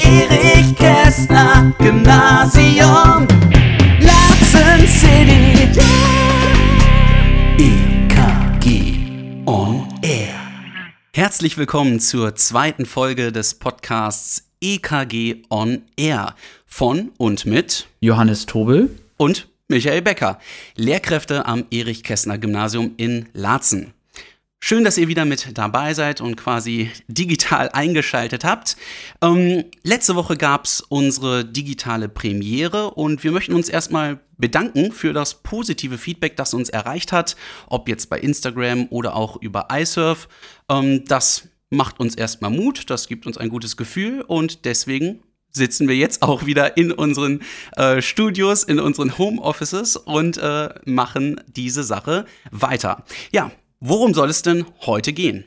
Erich Kästner Gymnasium Latzen City. EKG On Air. Herzlich willkommen zur zweiten Folge des Podcasts EKG On Air. Von und mit Johannes Tobel. und Michael Becker, Lehrkräfte am Erich Kästner Gymnasium in Laatzen. Schön, dass ihr wieder mit dabei seid und quasi digital eingeschaltet habt. Ähm, letzte Woche gab es unsere digitale Premiere und wir möchten uns erstmal bedanken für das positive Feedback, das uns erreicht hat, ob jetzt bei Instagram oder auch über iSurf. Ähm, das macht uns erstmal Mut, das gibt uns ein gutes Gefühl und deswegen sitzen wir jetzt auch wieder in unseren äh, Studios, in unseren Homeoffices und äh, machen diese Sache weiter. Ja, Worum soll es denn heute gehen?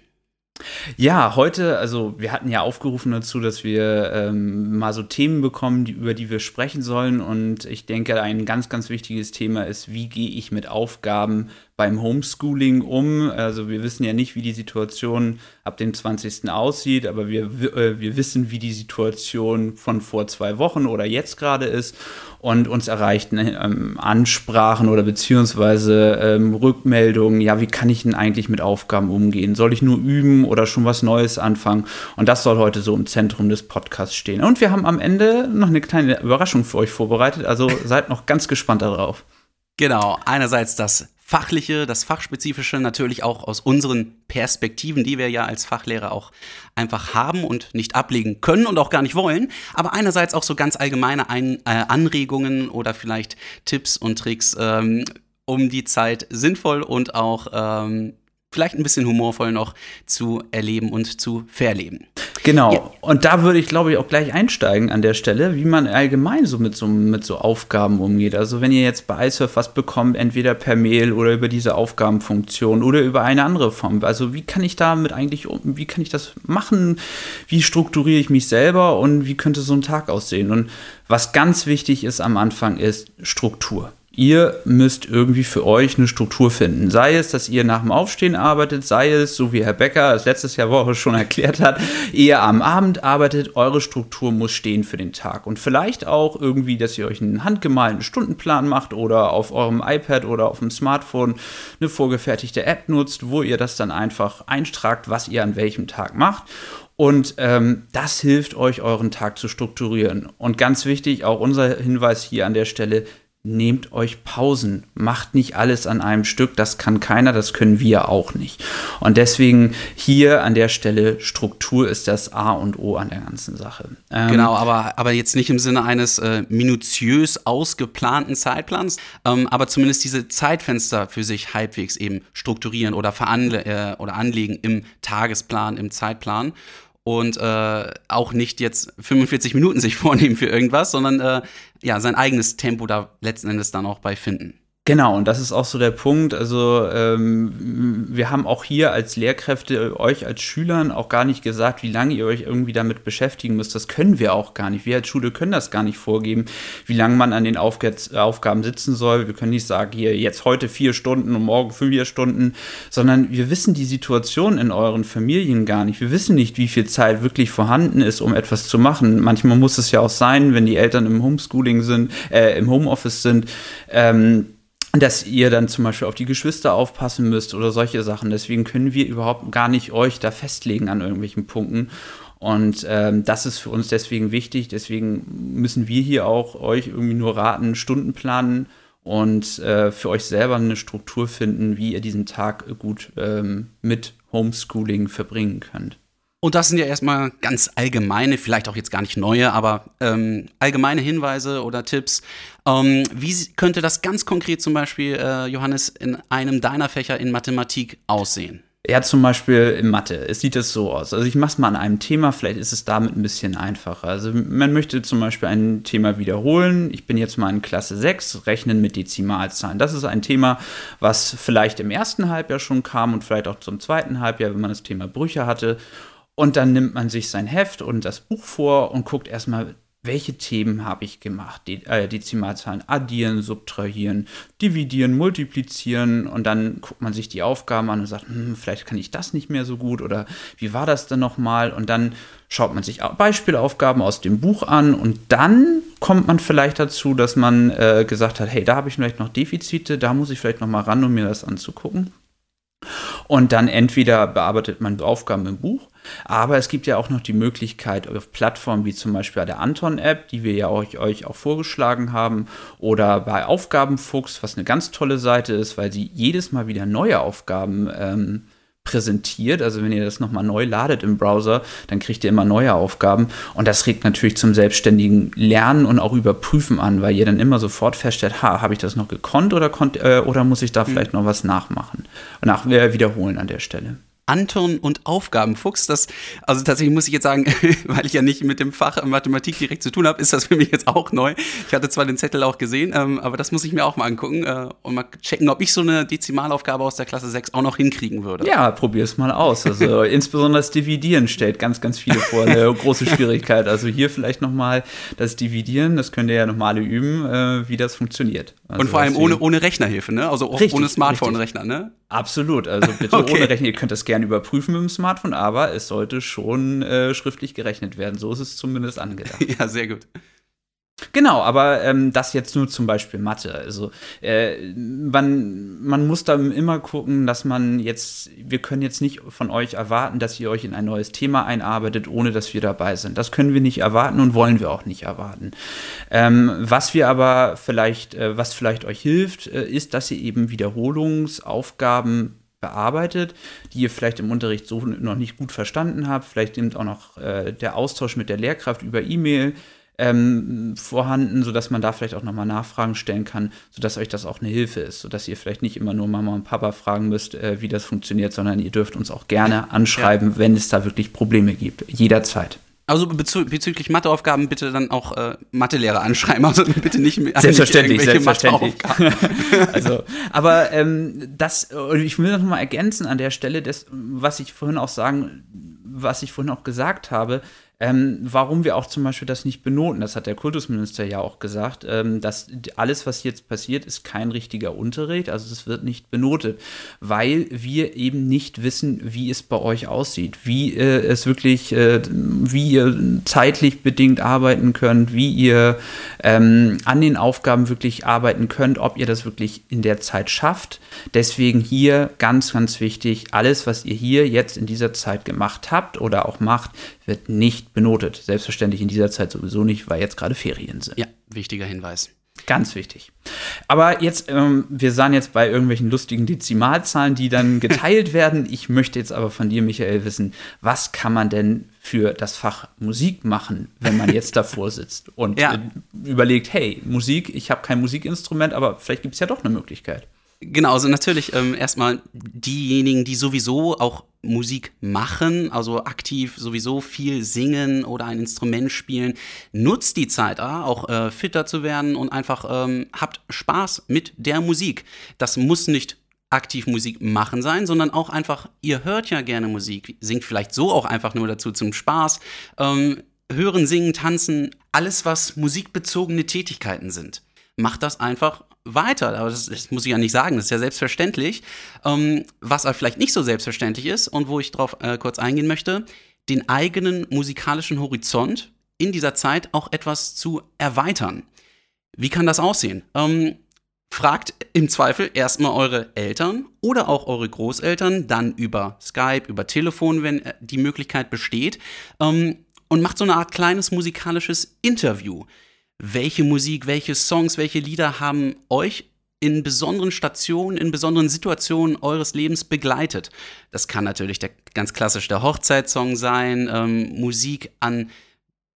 Ja, heute, also wir hatten ja aufgerufen dazu, dass wir ähm, mal so Themen bekommen, die, über die wir sprechen sollen. Und ich denke, ein ganz, ganz wichtiges Thema ist, wie gehe ich mit Aufgaben beim Homeschooling um. Also wir wissen ja nicht, wie die Situation ab dem 20. aussieht, aber wir, äh, wir wissen, wie die Situation von vor zwei Wochen oder jetzt gerade ist. Und uns erreichten ähm, Ansprachen oder beziehungsweise ähm, Rückmeldungen, ja, wie kann ich denn eigentlich mit Aufgaben umgehen? Soll ich nur üben oder schon was Neues anfangen? Und das soll heute so im Zentrum des Podcasts stehen. Und wir haben am Ende noch eine kleine Überraschung für euch vorbereitet, also seid noch ganz gespannt darauf. Genau, einerseits das Fachliche, das Fachspezifische natürlich auch aus unseren Perspektiven, die wir ja als Fachlehrer auch einfach haben und nicht ablegen können und auch gar nicht wollen. Aber einerseits auch so ganz allgemeine Ein äh, Anregungen oder vielleicht Tipps und Tricks, ähm, um die Zeit sinnvoll und auch ähm, vielleicht ein bisschen humorvoll noch zu erleben und zu verleben. Genau. Ja. Und da würde ich, glaube ich, auch gleich einsteigen an der Stelle, wie man allgemein so mit so, mit so Aufgaben umgeht. Also wenn ihr jetzt bei iSurf was bekommt, entweder per Mail oder über diese Aufgabenfunktion oder über eine andere Form. Also wie kann ich damit eigentlich, wie kann ich das machen? Wie strukturiere ich mich selber und wie könnte so ein Tag aussehen? Und was ganz wichtig ist am Anfang ist Struktur. Ihr müsst irgendwie für euch eine Struktur finden. Sei es, dass ihr nach dem Aufstehen arbeitet, sei es, so wie Herr Becker es letztes Jahr Woche schon erklärt hat, ihr am Abend arbeitet. Eure Struktur muss stehen für den Tag. Und vielleicht auch irgendwie, dass ihr euch einen handgemalten Stundenplan macht oder auf eurem iPad oder auf dem Smartphone eine vorgefertigte App nutzt, wo ihr das dann einfach einstragt, was ihr an welchem Tag macht. Und ähm, das hilft euch, euren Tag zu strukturieren. Und ganz wichtig, auch unser Hinweis hier an der Stelle, nehmt euch Pausen, macht nicht alles an einem Stück, das kann keiner, das können wir auch nicht. Und deswegen hier an der Stelle Struktur ist das A und O an der ganzen Sache. Ähm, genau, aber, aber jetzt nicht im Sinne eines äh, minutiös ausgeplanten Zeitplans, ähm, aber zumindest diese Zeitfenster für sich halbwegs eben strukturieren oder, äh, oder anlegen im Tagesplan, im Zeitplan und äh, auch nicht jetzt 45 Minuten sich vornehmen für irgendwas, sondern äh, ja, sein eigenes Tempo da letzten Endes dann auch bei finden. Genau, und das ist auch so der Punkt. Also ähm, wir haben auch hier als Lehrkräfte euch als Schülern auch gar nicht gesagt, wie lange ihr euch irgendwie damit beschäftigen müsst. Das können wir auch gar nicht. Wir als Schule können das gar nicht vorgeben, wie lange man an den Aufg Aufgaben sitzen soll. Wir können nicht sagen, hier jetzt heute vier Stunden und morgen vier Stunden, sondern wir wissen die Situation in euren Familien gar nicht. Wir wissen nicht, wie viel Zeit wirklich vorhanden ist, um etwas zu machen. Manchmal muss es ja auch sein, wenn die Eltern im Homeschooling sind, äh, im Homeoffice sind. Ähm, dass ihr dann zum Beispiel auf die Geschwister aufpassen müsst oder solche Sachen. Deswegen können wir überhaupt gar nicht euch da festlegen an irgendwelchen Punkten. Und ähm, das ist für uns deswegen wichtig. Deswegen müssen wir hier auch euch irgendwie nur raten, Stunden planen und äh, für euch selber eine Struktur finden, wie ihr diesen Tag gut ähm, mit Homeschooling verbringen könnt. Und das sind ja erstmal ganz allgemeine, vielleicht auch jetzt gar nicht neue, aber ähm, allgemeine Hinweise oder Tipps. Ähm, wie könnte das ganz konkret zum Beispiel, äh, Johannes, in einem deiner Fächer in Mathematik aussehen? Ja, zum Beispiel in Mathe. Es sieht es so aus. Also ich mache es mal an einem Thema, vielleicht ist es damit ein bisschen einfacher. Also man möchte zum Beispiel ein Thema wiederholen. Ich bin jetzt mal in Klasse 6, rechnen mit Dezimalzahlen. Das ist ein Thema, was vielleicht im ersten Halbjahr schon kam und vielleicht auch zum zweiten Halbjahr, wenn man das Thema Brüche hatte. Und dann nimmt man sich sein Heft und das Buch vor und guckt erstmal, welche Themen habe ich gemacht? Die, äh, Dezimalzahlen addieren, subtrahieren, dividieren, multiplizieren und dann guckt man sich die Aufgaben an und sagt, hm, vielleicht kann ich das nicht mehr so gut oder wie war das denn nochmal? Und dann schaut man sich Beispielaufgaben aus dem Buch an und dann kommt man vielleicht dazu, dass man äh, gesagt hat, hey, da habe ich vielleicht noch Defizite, da muss ich vielleicht noch mal ran, um mir das anzugucken. Und dann entweder bearbeitet man Aufgaben im Buch aber es gibt ja auch noch die Möglichkeit auf Plattformen wie zum Beispiel bei der Anton-App, die wir ja euch, euch auch vorgeschlagen haben, oder bei Aufgabenfuchs, was eine ganz tolle Seite ist, weil sie jedes Mal wieder neue Aufgaben ähm, präsentiert. Also wenn ihr das nochmal neu ladet im Browser, dann kriegt ihr immer neue Aufgaben. Und das regt natürlich zum selbstständigen Lernen und auch Überprüfen an, weil ihr dann immer sofort feststellt, ha, habe ich das noch gekonnt oder, konnt, äh, oder muss ich da mhm. vielleicht noch was nachmachen? Nach, äh, wiederholen an der Stelle. Anton und Aufgabenfuchs. Das, also tatsächlich muss ich jetzt sagen, weil ich ja nicht mit dem Fach Mathematik direkt zu tun habe, ist das für mich jetzt auch neu. Ich hatte zwar den Zettel auch gesehen, ähm, aber das muss ich mir auch mal angucken äh, und mal checken, ob ich so eine Dezimalaufgabe aus der Klasse 6 auch noch hinkriegen würde. Ja, probier es mal aus. Also insbesondere das Dividieren stellt ganz, ganz viele vor eine große Schwierigkeit. Also hier vielleicht nochmal das Dividieren, das könnt ihr ja nochmal üben, äh, wie das funktioniert. Also und vor allem ohne, ohne Rechnerhilfe, ne? Also richtig, ohne Smartphone-Rechner, ne? Absolut. Also bitte okay. ohne Rechner. Ihr könnt das gerne überprüfen mit dem Smartphone, aber es sollte schon äh, schriftlich gerechnet werden. So ist es zumindest angedacht. ja, sehr gut. Genau, aber ähm, das jetzt nur zum Beispiel Mathe. Also äh, man, man muss da immer gucken, dass man jetzt, wir können jetzt nicht von euch erwarten, dass ihr euch in ein neues Thema einarbeitet, ohne dass wir dabei sind. Das können wir nicht erwarten und wollen wir auch nicht erwarten. Ähm, was wir aber vielleicht, äh, was vielleicht euch hilft, äh, ist, dass ihr eben Wiederholungsaufgaben bearbeitet, die ihr vielleicht im Unterricht so noch nicht gut verstanden habt. Vielleicht nimmt auch noch äh, der Austausch mit der Lehrkraft über E-Mail ähm, vorhanden, sodass man da vielleicht auch nochmal Nachfragen stellen kann, sodass euch das auch eine Hilfe ist, sodass ihr vielleicht nicht immer nur Mama und Papa fragen müsst, äh, wie das funktioniert, sondern ihr dürft uns auch gerne anschreiben, ja. wenn es da wirklich Probleme gibt. Jederzeit. Also bezü bezüglich Matheaufgaben bitte dann auch äh, Mathelehrer anschreiben, also bitte nicht mehr selbstverständlich, selbstverständlich. also, aber ähm, das, ich will noch mal ergänzen an der Stelle, das, was ich vorhin auch sagen, was ich vorhin auch gesagt habe, ähm, warum wir auch zum Beispiel das nicht benoten, das hat der Kultusminister ja auch gesagt, ähm, dass alles, was jetzt passiert, ist kein richtiger Unterricht, also es wird nicht benotet, weil wir eben nicht wissen, wie es bei euch aussieht, wie äh, es wirklich, äh, wie ihr zeitlich bedingt arbeiten könnt, wie ihr ähm, an den Aufgaben wirklich arbeiten könnt, ob ihr das wirklich in der Zeit schafft. Deswegen hier ganz, ganz wichtig, alles, was ihr hier jetzt in dieser Zeit gemacht habt oder auch macht, wird nicht benotet. Selbstverständlich in dieser Zeit sowieso nicht, weil jetzt gerade Ferien sind. Ja, wichtiger Hinweis. Ganz wichtig. Aber jetzt, ähm, wir sahen jetzt bei irgendwelchen lustigen Dezimalzahlen, die dann geteilt werden. Ich möchte jetzt aber von dir, Michael, wissen, was kann man denn für das Fach Musik machen, wenn man jetzt davor sitzt und ja. äh, überlegt, hey, Musik, ich habe kein Musikinstrument, aber vielleicht gibt es ja doch eine Möglichkeit. Genau, also natürlich ähm, erstmal diejenigen, die sowieso auch Musik machen, also aktiv sowieso viel singen oder ein Instrument spielen, nutzt die Zeit ah, auch äh, fitter zu werden und einfach ähm, habt Spaß mit der Musik. Das muss nicht aktiv Musik machen sein, sondern auch einfach, ihr hört ja gerne Musik, singt vielleicht so auch einfach nur dazu zum Spaß. Ähm, hören, singen, tanzen, alles, was musikbezogene Tätigkeiten sind. Macht das einfach weiter. Aber das, das, muss ich ja nicht sagen, das ist ja selbstverständlich. Ähm, was aber vielleicht nicht so selbstverständlich ist und wo ich darauf äh, kurz eingehen möchte, den eigenen musikalischen Horizont in dieser Zeit auch etwas zu erweitern. Wie kann das aussehen? Ähm, fragt im Zweifel erstmal eure Eltern oder auch eure Großeltern, dann über Skype, über Telefon, wenn äh, die Möglichkeit besteht, ähm, und macht so eine Art kleines musikalisches Interview welche Musik, welche Songs, welche Lieder haben euch in besonderen Stationen, in besonderen Situationen eures Lebens begleitet. Das kann natürlich der ganz klassisch der Hochzeitssong sein, ähm, Musik an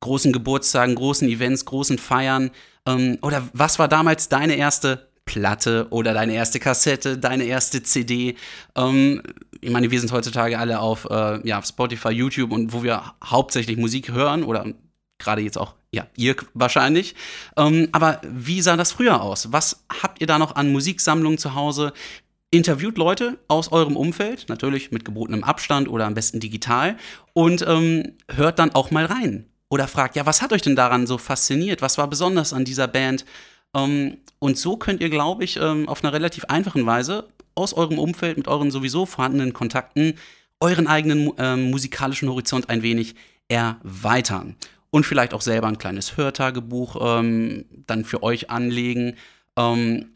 großen Geburtstagen, großen Events, großen Feiern. Ähm, oder was war damals deine erste Platte oder deine erste Kassette, deine erste CD? Ähm, ich meine, wir sind heutzutage alle auf äh, ja, Spotify, YouTube und wo wir hauptsächlich Musik hören oder gerade jetzt auch, ja, ihr wahrscheinlich. Ähm, aber wie sah das früher aus? Was habt ihr da noch an Musiksammlungen zu Hause? Interviewt Leute aus eurem Umfeld, natürlich mit gebotenem Abstand oder am besten digital, und ähm, hört dann auch mal rein. oder fragt, ja, was hat euch denn daran so fasziniert? Was war besonders an dieser Band? Ähm, und so könnt ihr, glaube ich, ähm, auf einer relativ einfachen Weise aus eurem Umfeld mit euren sowieso vorhandenen Kontakten euren eigenen ähm, musikalischen Horizont ein wenig erweitern. Und vielleicht auch selber ein kleines Hörtagebuch ähm, dann für euch anlegen. Ähm,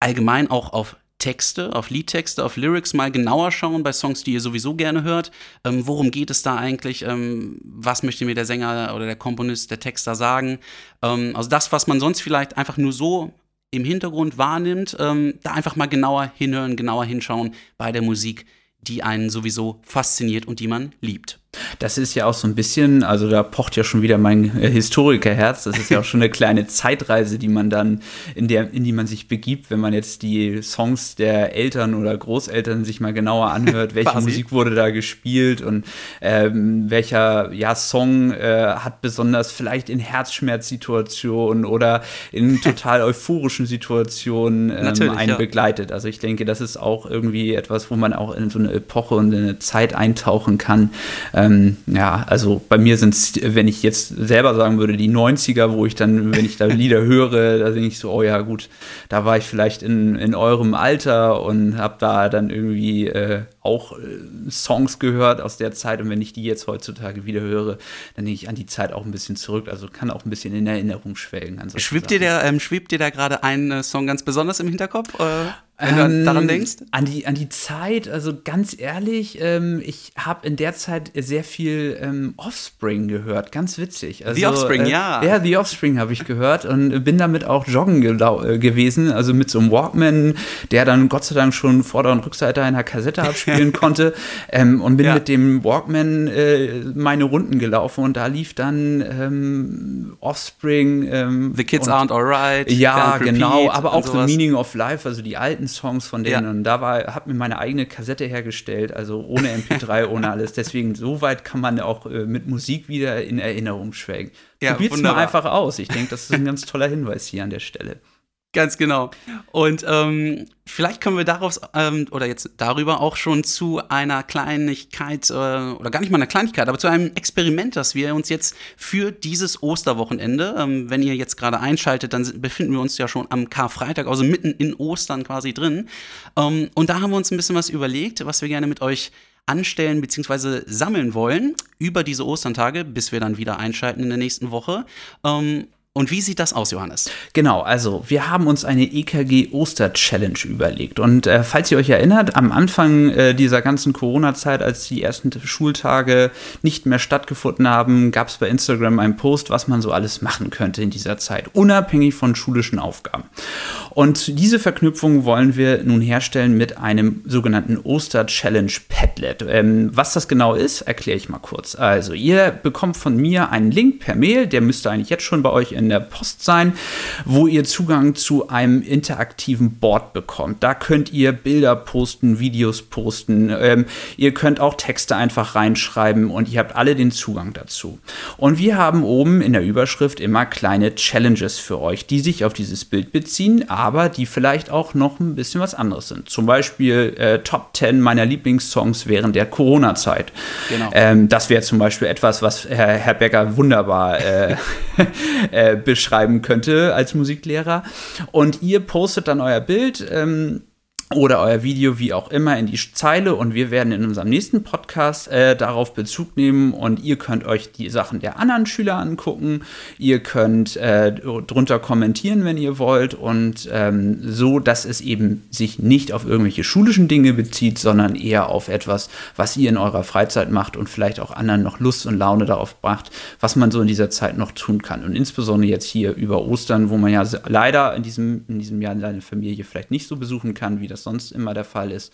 allgemein auch auf Texte, auf Liedtexte, auf Lyrics mal genauer schauen bei Songs, die ihr sowieso gerne hört. Ähm, worum geht es da eigentlich? Ähm, was möchte mir der Sänger oder der Komponist, der Texter sagen? Ähm, also das, was man sonst vielleicht einfach nur so im Hintergrund wahrnimmt, ähm, da einfach mal genauer hinhören, genauer hinschauen bei der Musik, die einen sowieso fasziniert und die man liebt. Das ist ja auch so ein bisschen, also da pocht ja schon wieder mein äh, Historikerherz. Das ist ja auch schon eine kleine Zeitreise, die man dann, in, der, in die man sich begibt, wenn man jetzt die Songs der Eltern oder Großeltern sich mal genauer anhört, welche Musik wurde da gespielt und ähm, welcher ja, Song äh, hat besonders vielleicht in Herzschmerzsituationen oder in total euphorischen Situationen ähm, einen ja. begleitet. Also ich denke, das ist auch irgendwie etwas, wo man auch in so eine Epoche und in eine Zeit eintauchen kann. Ähm, ja, also bei mir sind es, wenn ich jetzt selber sagen würde, die 90er, wo ich dann, wenn ich da Lieder höre, da denke ich so, oh ja, gut, da war ich vielleicht in, in eurem Alter und habe da dann irgendwie äh, auch äh, Songs gehört aus der Zeit. Und wenn ich die jetzt heutzutage wieder höre, dann denke ich an die Zeit auch ein bisschen zurück. Also kann auch ein bisschen in Erinnerung schwelgen. Schwebt dir, der, ähm, schwebt dir da gerade ein äh, Song ganz besonders im Hinterkopf? Äh? Wenn du ähm, daran denkst? An die, an die Zeit, also ganz ehrlich, ähm, ich habe in der Zeit sehr viel ähm, Offspring gehört, ganz witzig. Also, The Offspring, äh, ja. Ja, The Offspring habe ich gehört und bin damit auch joggen äh, gewesen, also mit so einem Walkman, der dann Gott sei Dank schon Vorder- und Rückseite einer Kassette abspielen konnte ähm, und bin ja. mit dem Walkman äh, meine Runden gelaufen und da lief dann ähm, Offspring. Ähm, The Kids Aren't Alright. Ja, genau, aber auch The Meaning of Life, also die alten Songs von denen. Ja. Und da war, habe mir meine eigene Kassette hergestellt, also ohne MP3, ohne alles. Deswegen, so weit kann man auch äh, mit Musik wieder in Erinnerung schwelgen. Ja, Probiert's mal einfach aus. Ich denke, das ist ein ganz toller Hinweis hier an der Stelle. Ganz genau. Und ähm, vielleicht können wir daraus ähm, oder jetzt darüber auch schon zu einer Kleinigkeit äh, oder gar nicht mal einer Kleinigkeit, aber zu einem Experiment, das wir uns jetzt für dieses Osterwochenende, ähm, wenn ihr jetzt gerade einschaltet, dann befinden wir uns ja schon am Karfreitag, also mitten in Ostern quasi drin. Ähm, und da haben wir uns ein bisschen was überlegt, was wir gerne mit euch anstellen bzw. sammeln wollen über diese Osterntage, bis wir dann wieder einschalten in der nächsten Woche. Und wie sieht das aus, Johannes? Genau, also wir haben uns eine EKG Oster Challenge überlegt. Und äh, falls ihr euch erinnert, am Anfang äh, dieser ganzen Corona-Zeit, als die ersten Schultage nicht mehr stattgefunden haben, gab es bei Instagram einen Post, was man so alles machen könnte in dieser Zeit, unabhängig von schulischen Aufgaben. Und diese Verknüpfung wollen wir nun herstellen mit einem sogenannten Oster Challenge Padlet. Ähm, was das genau ist, erkläre ich mal kurz. Also ihr bekommt von mir einen Link per Mail, der müsste eigentlich jetzt schon bei euch in der Post sein, wo ihr Zugang zu einem interaktiven Board bekommt. Da könnt ihr Bilder posten, Videos posten, ähm, ihr könnt auch Texte einfach reinschreiben und ihr habt alle den Zugang dazu. Und wir haben oben in der Überschrift immer kleine Challenges für euch, die sich auf dieses Bild beziehen, aber die vielleicht auch noch ein bisschen was anderes sind. Zum Beispiel äh, Top 10 meiner Lieblingssongs während der Corona-Zeit. Genau. Ähm, das wäre zum Beispiel etwas, was Herr, Herr Becker wunderbar äh, äh, beschreiben könnte als Musiklehrer. Und ihr postet dann euer Bild. Ähm, oder euer Video, wie auch immer, in die Zeile und wir werden in unserem nächsten Podcast äh, darauf Bezug nehmen und ihr könnt euch die Sachen der anderen Schüler angucken, ihr könnt äh, drunter kommentieren, wenn ihr wollt und ähm, so, dass es eben sich nicht auf irgendwelche schulischen Dinge bezieht, sondern eher auf etwas, was ihr in eurer Freizeit macht und vielleicht auch anderen noch Lust und Laune darauf macht, was man so in dieser Zeit noch tun kann. Und insbesondere jetzt hier über Ostern, wo man ja leider in diesem, in diesem Jahr seine Familie vielleicht nicht so besuchen kann, wie das das sonst immer der Fall ist.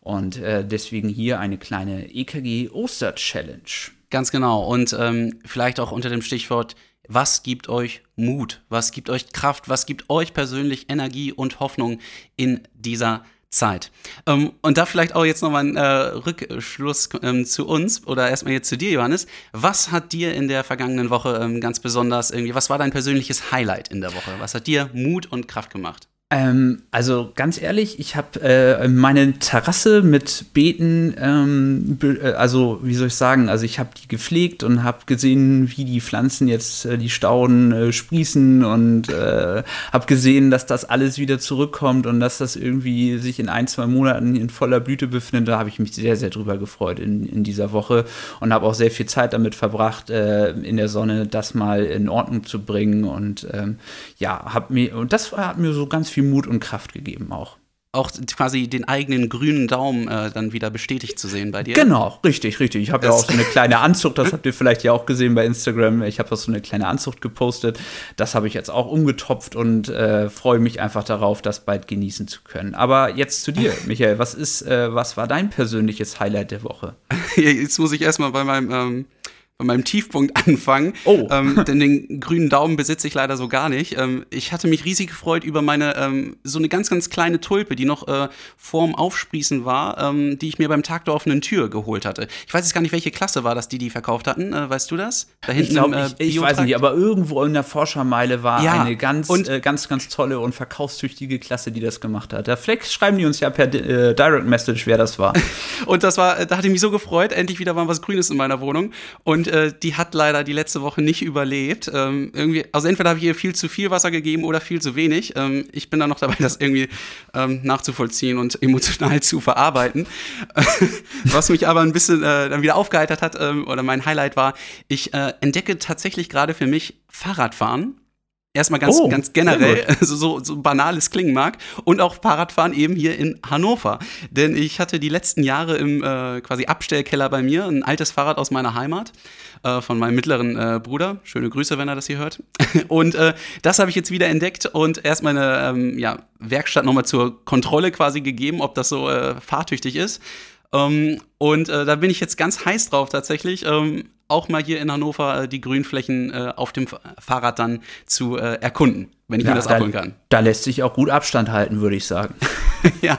Und äh, deswegen hier eine kleine EKG Oster Challenge. Ganz genau. Und ähm, vielleicht auch unter dem Stichwort, was gibt euch Mut? Was gibt euch Kraft? Was gibt euch persönlich Energie und Hoffnung in dieser Zeit. Ähm, und da vielleicht auch jetzt nochmal ein äh, Rückschluss ähm, zu uns oder erstmal jetzt zu dir, Johannes. Was hat dir in der vergangenen Woche ähm, ganz besonders irgendwie, was war dein persönliches Highlight in der Woche? Was hat dir Mut und Kraft gemacht? Ähm, also ganz ehrlich, ich habe äh, meine Terrasse mit Beeten, ähm, äh, also wie soll ich sagen, also ich habe die gepflegt und habe gesehen, wie die Pflanzen jetzt äh, die Stauden äh, sprießen und äh, habe gesehen, dass das alles wieder zurückkommt und dass das irgendwie sich in ein, zwei Monaten in voller Blüte befindet. Da habe ich mich sehr, sehr drüber gefreut in, in dieser Woche und habe auch sehr viel Zeit damit verbracht, äh, in der Sonne das mal in Ordnung zu bringen und ähm, ja, habe mir, und das hat mir so ganz viel viel Mut und Kraft gegeben auch. Auch quasi den eigenen grünen Daumen äh, dann wieder bestätigt zu sehen bei dir. Genau, richtig, richtig. Ich habe ja auch so eine kleine Anzucht, das habt ihr vielleicht ja auch gesehen bei Instagram. Ich habe auch so eine kleine Anzucht gepostet. Das habe ich jetzt auch umgetopft und äh, freue mich einfach darauf, das bald genießen zu können. Aber jetzt zu dir, Michael. Was ist, äh, was war dein persönliches Highlight der Woche? jetzt muss ich erstmal bei meinem ähm bei meinem Tiefpunkt anfangen. Oh. Ähm, denn den grünen Daumen besitze ich leider so gar nicht. Ähm, ich hatte mich riesig gefreut über meine, ähm, so eine ganz, ganz kleine Tulpe, die noch äh, vorm Aufsprießen war, ähm, die ich mir beim Tag der offenen Tür geholt hatte. Ich weiß jetzt gar nicht, welche Klasse war das, die die verkauft hatten. Äh, weißt du das? Da hinten ich glaube, ich, äh, ich weiß nicht, aber irgendwo in der Forschermeile war ja, eine ganz, und, äh, ganz, ganz tolle und verkaufstüchtige Klasse, die das gemacht hat. Da vielleicht schreiben die uns ja per äh, Direct Message, wer das war. und das war, da hatte ich mich so gefreut, endlich wieder mal was Grünes in meiner Wohnung. Und äh, die hat leider die letzte Woche nicht überlebt. Ähm, irgendwie, also entweder habe ich ihr viel zu viel Wasser gegeben oder viel zu wenig. Ähm, ich bin da noch dabei, das irgendwie ähm, nachzuvollziehen und emotional zu verarbeiten. Was mich aber ein bisschen äh, dann wieder aufgeheitert hat, ähm, oder mein Highlight war, ich äh, entdecke tatsächlich gerade für mich Fahrradfahren Erstmal ganz, oh, ganz generell, also so, so banal es klingen mag. Und auch Fahrradfahren eben hier in Hannover. Denn ich hatte die letzten Jahre im äh, quasi Abstellkeller bei mir ein altes Fahrrad aus meiner Heimat äh, von meinem mittleren äh, Bruder. Schöne Grüße, wenn er das hier hört. und äh, das habe ich jetzt wieder entdeckt und erst meine ähm, ja, Werkstatt nochmal zur Kontrolle quasi gegeben, ob das so äh, fahrtüchtig ist. Ähm, und äh, da bin ich jetzt ganz heiß drauf tatsächlich. Ähm, auch mal hier in Hannover äh, die Grünflächen äh, auf dem Fahrrad dann zu äh, erkunden, wenn ich ja, mir das da, abholen kann. Da lässt sich auch gut Abstand halten, würde ich sagen. ja.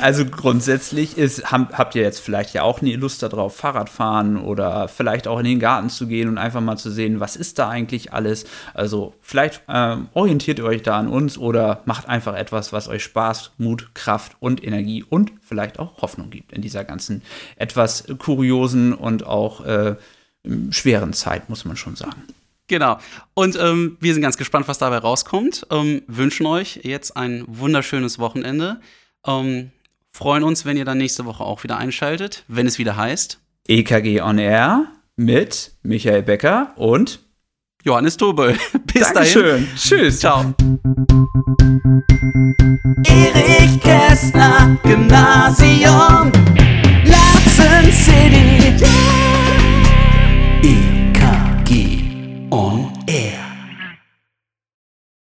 Also grundsätzlich ist, hab, habt ihr jetzt vielleicht ja auch eine Lust darauf, Fahrrad fahren oder vielleicht auch in den Garten zu gehen und einfach mal zu sehen, was ist da eigentlich alles. Also vielleicht ähm, orientiert ihr euch da an uns oder macht einfach etwas, was euch Spaß, Mut, Kraft und Energie und vielleicht auch Hoffnung gibt in dieser ganzen etwas kuriosen und auch äh, schweren Zeit, muss man schon sagen. Genau. Und ähm, wir sind ganz gespannt, was dabei rauskommt. Ähm, wünschen euch jetzt ein wunderschönes Wochenende. Ähm, freuen uns, wenn ihr dann nächste Woche auch wieder einschaltet, wenn es wieder heißt EKG on Air mit Michael Becker und Johannes Tobel. Bis Dankeschön. dahin. Tschüss. Ciao. Erich Kästner Gymnasium Latzen City. Yeah. BKG on